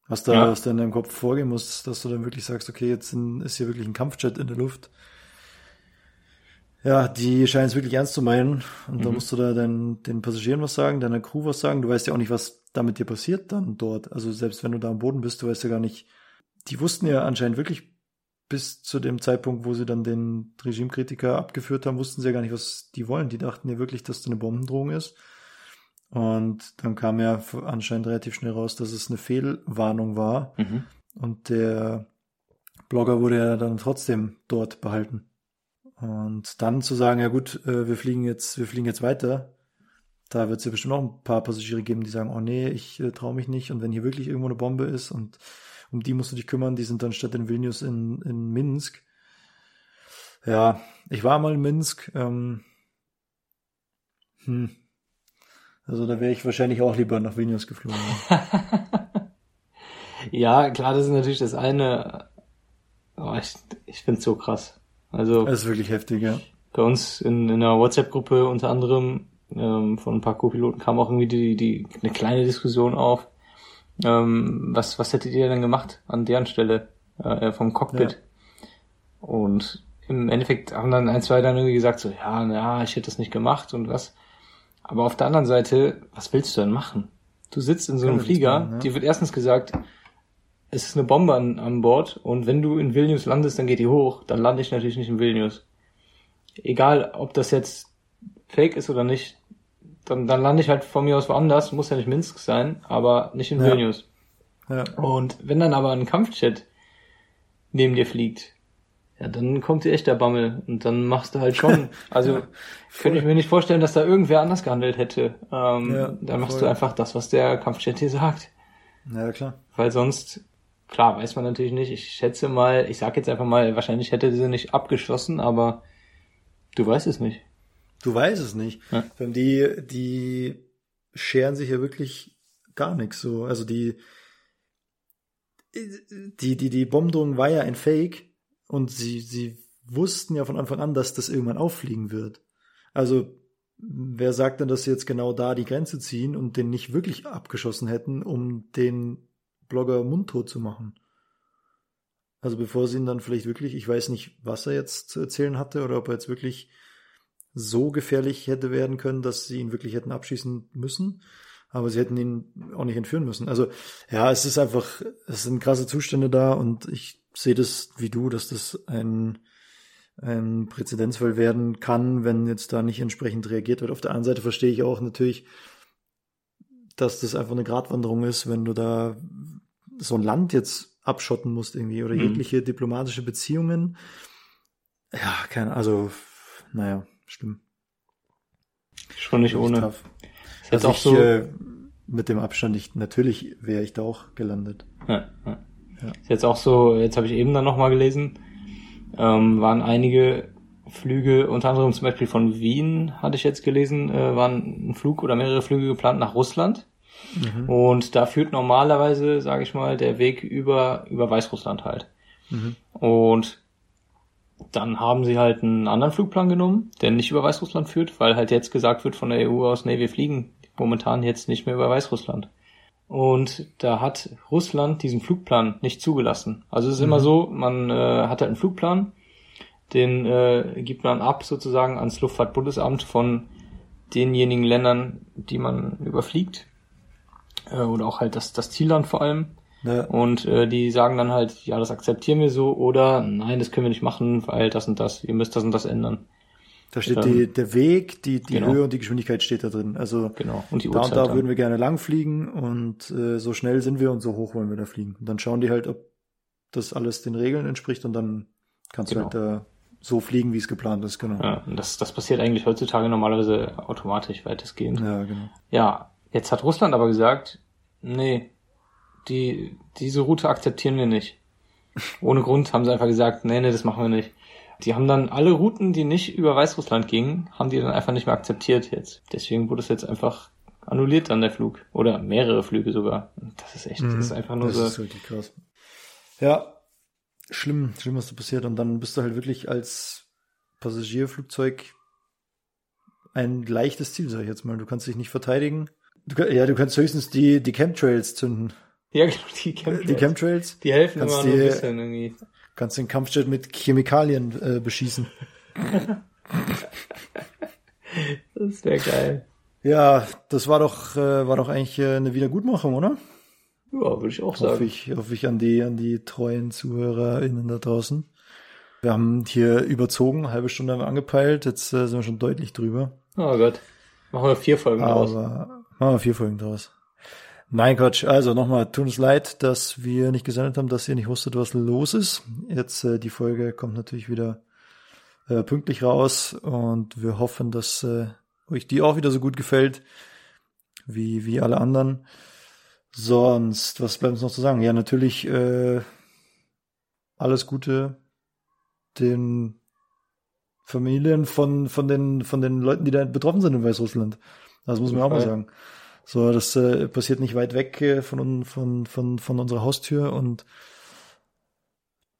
Was da, Ja. was da in deinem Kopf vorgehen muss, dass du dann wirklich sagst, okay, jetzt ist hier wirklich ein Kampfjet in der Luft. Ja, die scheinen es wirklich ernst zu meinen. Und da Mhm. musst du da deinen, den Passagieren was sagen, deiner Crew was sagen. Du weißt ja auch nicht, was da mit dir passiert dann dort. Also selbst wenn du da am Boden bist, du weißt ja gar nicht. Die wussten ja anscheinend wirklich bis zu dem Zeitpunkt, wo sie dann den Regimekritiker abgeführt haben, wussten sie ja gar nicht, was die wollen. Die dachten ja wirklich, dass das eine Bombendrohung ist. Und dann kam ja anscheinend relativ schnell raus, dass es eine Fehlwarnung war. Mhm. Und der Blogger wurde ja dann trotzdem dort behalten. Und dann zu sagen, ja gut, äh, wir fliegen jetzt, wir fliegen jetzt weiter, da wird es ja bestimmt auch ein paar Passagiere geben, die sagen, oh nee, ich äh, traue mich nicht. Und wenn hier wirklich irgendwo eine Bombe ist und um die musst du dich kümmern, die sind dann statt in Vilnius in, in Minsk. Ja, ich war mal in Minsk. Ähm, hm. Also da wäre ich wahrscheinlich auch lieber nach Vilnius geflogen. Ja, klar, das ist natürlich das eine. Oh, ich ich finde es so krass. Also Das ist wirklich heftig, ja. bei uns in, in einer WhatsApp-Gruppe unter anderem ähm, von ein paar Co-Piloten kam auch irgendwie die, die eine kleine Diskussion auf. Ähm, was, was hättet ihr denn gemacht an deren Stelle äh, vom Cockpit? Und im Endeffekt haben dann ein, zwei dann irgendwie gesagt, so, ja, na, ich hätte das nicht gemacht und was. Aber auf der anderen Seite, was willst du denn machen? Du sitzt in so einem Flieger, machen, ne? dir wird erstens gesagt, es ist eine Bombe an, an Bord und wenn du in Vilnius landest, dann geht die hoch, dann lande ich natürlich nicht in Vilnius. Egal, ob das jetzt fake ist oder nicht, dann, dann lande ich halt von mir aus woanders, muss ja nicht Minsk sein, aber nicht in Ja. Vilnius. Ja, Und wenn dann aber ein Kampfjet neben dir fliegt, ja, dann kommt dir echt der Bammel und dann machst du halt schon, also könnte ich mir nicht vorstellen, dass da irgendwer anders gehandelt hätte. Ähm, Ja, dann machst voll. du einfach das, was der Kampfjet dir sagt. ja klar. Weil sonst, klar, weiß man natürlich nicht. Ich schätze mal, ich sag jetzt einfach mal, wahrscheinlich hätte sie nicht abgeschossen, aber du weißt es nicht. Du weißt es nicht. Ja. Die, die scheren sich ja wirklich gar nichts so. Also die, die, die, die Bombendrohung war ja ein Fake und sie, sie wussten ja von Anfang an, dass das irgendwann auffliegen wird. Also, wer sagt denn, dass sie jetzt genau da die Grenze ziehen und den nicht wirklich abgeschossen hätten, um den Blogger mundtot zu machen? Also bevor sie ihn dann vielleicht wirklich, ich weiß nicht, was er jetzt zu erzählen hatte oder ob er jetzt wirklich so gefährlich hätte werden können, dass sie ihn wirklich hätten abschießen müssen. Aber sie hätten ihn auch nicht entführen müssen. Also ja, es ist einfach, es sind krasse Zustände da und ich sehe das wie du, dass das ein, ein Präzedenzfall werden kann, wenn jetzt da nicht entsprechend reagiert wird. Auf der anderen Seite verstehe ich auch natürlich, dass das einfach eine Gratwanderung ist, wenn du da so ein Land jetzt abschotten musst irgendwie oder Mhm. jegliche diplomatische Beziehungen. Ja, keine, also, naja, stimmt. Schon nicht ohne. Tough. Ist Also auch ich, so. äh, mit dem Abstand, ich, natürlich wäre ich da auch gelandet. Ja, ja. Ja. Ist jetzt auch so, jetzt habe ich eben dann nochmal gelesen, ähm, waren einige Flüge, unter anderem zum Beispiel von Wien, hatte ich jetzt gelesen, äh, waren ein Flug oder mehrere Flüge geplant nach Russland. Mhm. Und da führt normalerweise, sage ich mal, der Weg über, über Weißrussland halt. Mhm. Und dann haben sie halt einen anderen Flugplan genommen, der nicht über Weißrussland führt, weil halt jetzt gesagt wird von der EU aus, nee, wir fliegen momentan jetzt nicht mehr über Weißrussland. Und da hat Russland diesen Flugplan nicht zugelassen. Also es ist immer so, man äh, hat halt einen Flugplan, den äh, gibt man ab sozusagen ans Luftfahrtbundesamt von denjenigen Ländern, die man überfliegt. Äh, oder auch halt das, das Zielland vor allem. Ja, Und äh, die sagen dann halt, ja, das akzeptieren wir so oder nein, das können wir nicht machen, weil das und das, ihr müsst das und das ändern. da steht ähm, die, der Weg, die, die genau. Höhe und die Geschwindigkeit steht da drin. Also Genau. Und die da und Uhrzeit da dann. würden wir gerne lang fliegen und äh, so schnell sind wir und so hoch wollen wir da fliegen. Und dann schauen die halt, ob das alles den Regeln entspricht und dann kannst Genau. du halt da so fliegen, wie es geplant ist, genau. Ja, und das, das passiert eigentlich heutzutage normalerweise automatisch weitestgehend. Ja, genau. Ja, jetzt hat Russland aber gesagt, nee, die, diese Route akzeptieren wir nicht. Ohne Grund haben sie einfach gesagt, nee, nee, das machen wir nicht. Die haben dann alle Routen, die nicht über Weißrussland gingen, haben die dann einfach nicht mehr akzeptiert jetzt. Deswegen wurde es jetzt einfach annulliert dann der Flug. Oder mehrere Flüge sogar. Das ist echt, das ist einfach nur Mhm. das so. ist richtig krass. Ja, schlimm, schlimm, was da passiert. Und dann bist du halt wirklich als Passagierflugzeug ein leichtes Ziel, sag ich jetzt mal. Du kannst dich nicht verteidigen. Du, ja, du kannst höchstens die, die Chemtrails zünden. Ja, genau, die Chemtrails. Die Chemtrails Die helfen Kannst immer nur ein bisschen irgendwie. kannst den Kampfjet mit Chemikalien äh, beschießen. Das wäre geil. Ja, das war doch, äh, war doch eigentlich äh, eine Wiedergutmachung, oder? Ja, würde ich auch Hoffe sagen. ich, hoffe ich an die, an die treuen ZuhörerInnen da draußen. Wir haben hier überzogen, eine halbe Stunde haben wir angepeilt, jetzt äh, sind wir schon deutlich drüber. Oh Gott. Machen wir vier Folgen draus. Aber machen wir vier Folgen draus. Nein, Quatsch. Also nochmal, tut uns leid, dass wir nicht gesendet haben, dass ihr nicht wusstet, was los ist. Jetzt äh, die Folge kommt natürlich wieder äh, pünktlich raus und wir hoffen, dass äh, euch die auch wieder so gut gefällt wie wie alle anderen. Sonst, was bleibt uns noch zu sagen? Ja, natürlich äh, alles Gute den Familien von von den von den Leuten, die da betroffen sind in Weißrussland. Das muss man auch mal sagen. So, das äh, passiert nicht weit weg äh, von, von, von, von unserer Haustür und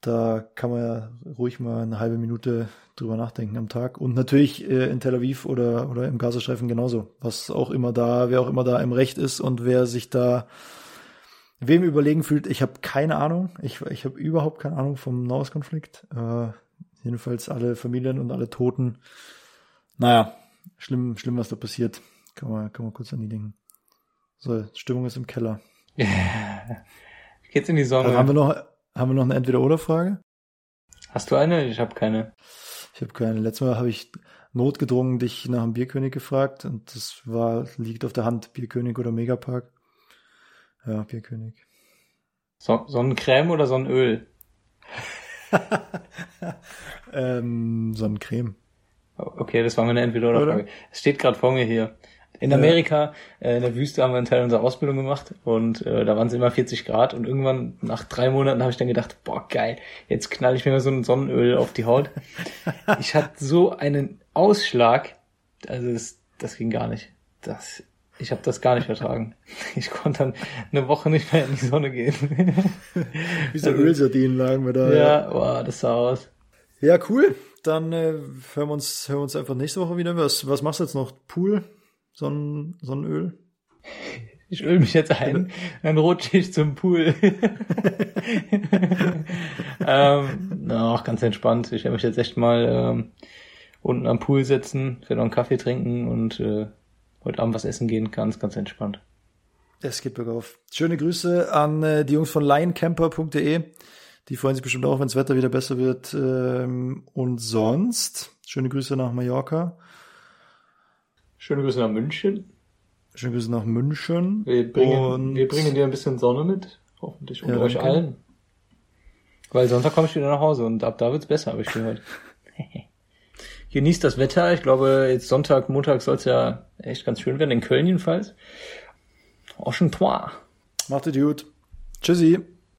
da kann man ja ruhig mal eine halbe Minute drüber nachdenken am Tag. Und natürlich äh, in Tel Aviv oder, oder im Gazastreifen genauso. Was auch immer da, wer auch immer da im Recht ist und wer sich da wem überlegen fühlt, ich habe keine Ahnung. Ich, ich habe überhaupt keine Ahnung vom Nahostkonflikt. Äh, jedenfalls alle Familien und alle Toten. Naja, schlimm, schlimm, was da passiert. Kann man, kann man kurz an die denken. So, Stimmung ist im Keller. Geht's in die Sonne? Also haben wir noch, haben wir noch eine Entweder-Oder-Frage? Hast du eine? Ich habe keine. Ich habe keine. Letztes Mal habe ich notgedrungen dich nach dem Bierkönig gefragt und das war, liegt auf der Hand, Bierkönig oder Megapark. Ja, Bierkönig. So Sonnencreme oder Sonnenöl? ähm, Sonnencreme. Okay, das war meine Entweder-Oder-Frage. Oder? Es steht gerade vor mir hier. In. Amerika, äh, in der Wüste, haben wir einen Teil unserer Ausbildung gemacht und äh, da waren es immer 40 Grad und irgendwann nach drei Monaten habe ich dann gedacht, boah geil, jetzt knall ich mir mal so ein Sonnenöl auf die Haut. ich hatte so einen Ausschlag, also das, das ging gar nicht. Das, ich habe das gar nicht vertragen. Ich konnte dann eine Woche nicht mehr in die Sonne gehen. Wie so Also- Ölsardinen lagen wir da. ja, boah, das sah aus. Ja, cool. Dann äh, hören wir uns, hören wir uns einfach nächste Woche wieder. Was, was machst du jetzt noch? Pool? Sonnen, Sonnenöl? Ich öl mich jetzt ein, dann rutsche ich zum Pool. ähm, na, auch ganz entspannt. Ich werde mich jetzt echt mal ähm, unten am Pool setzen, werde noch einen Kaffee trinken und äh, heute Abend was essen gehen. Ganz, ganz entspannt. Es geht bergauf. Schöne Grüße an äh, die Jungs von lioncamper.de. Die freuen sich bestimmt auch, wenn das Wetter wieder besser wird. Ähm, und sonst, schöne Grüße nach Mallorca. Schöne Grüße nach München. Schöne Grüße nach München. Wir bringen, und wir bringen dir ein bisschen Sonne mit. Hoffentlich und Ja, euch danke. allen. Weil Sonntag komme ich wieder nach Hause und ab da wird's besser, habe ich gehört. Genießt das Wetter. Ich glaube, jetzt Sonntag, Montag soll's ja echt ganz schön werden. In Köln jedenfalls. Enchantois. macht es gut. Tschüssi.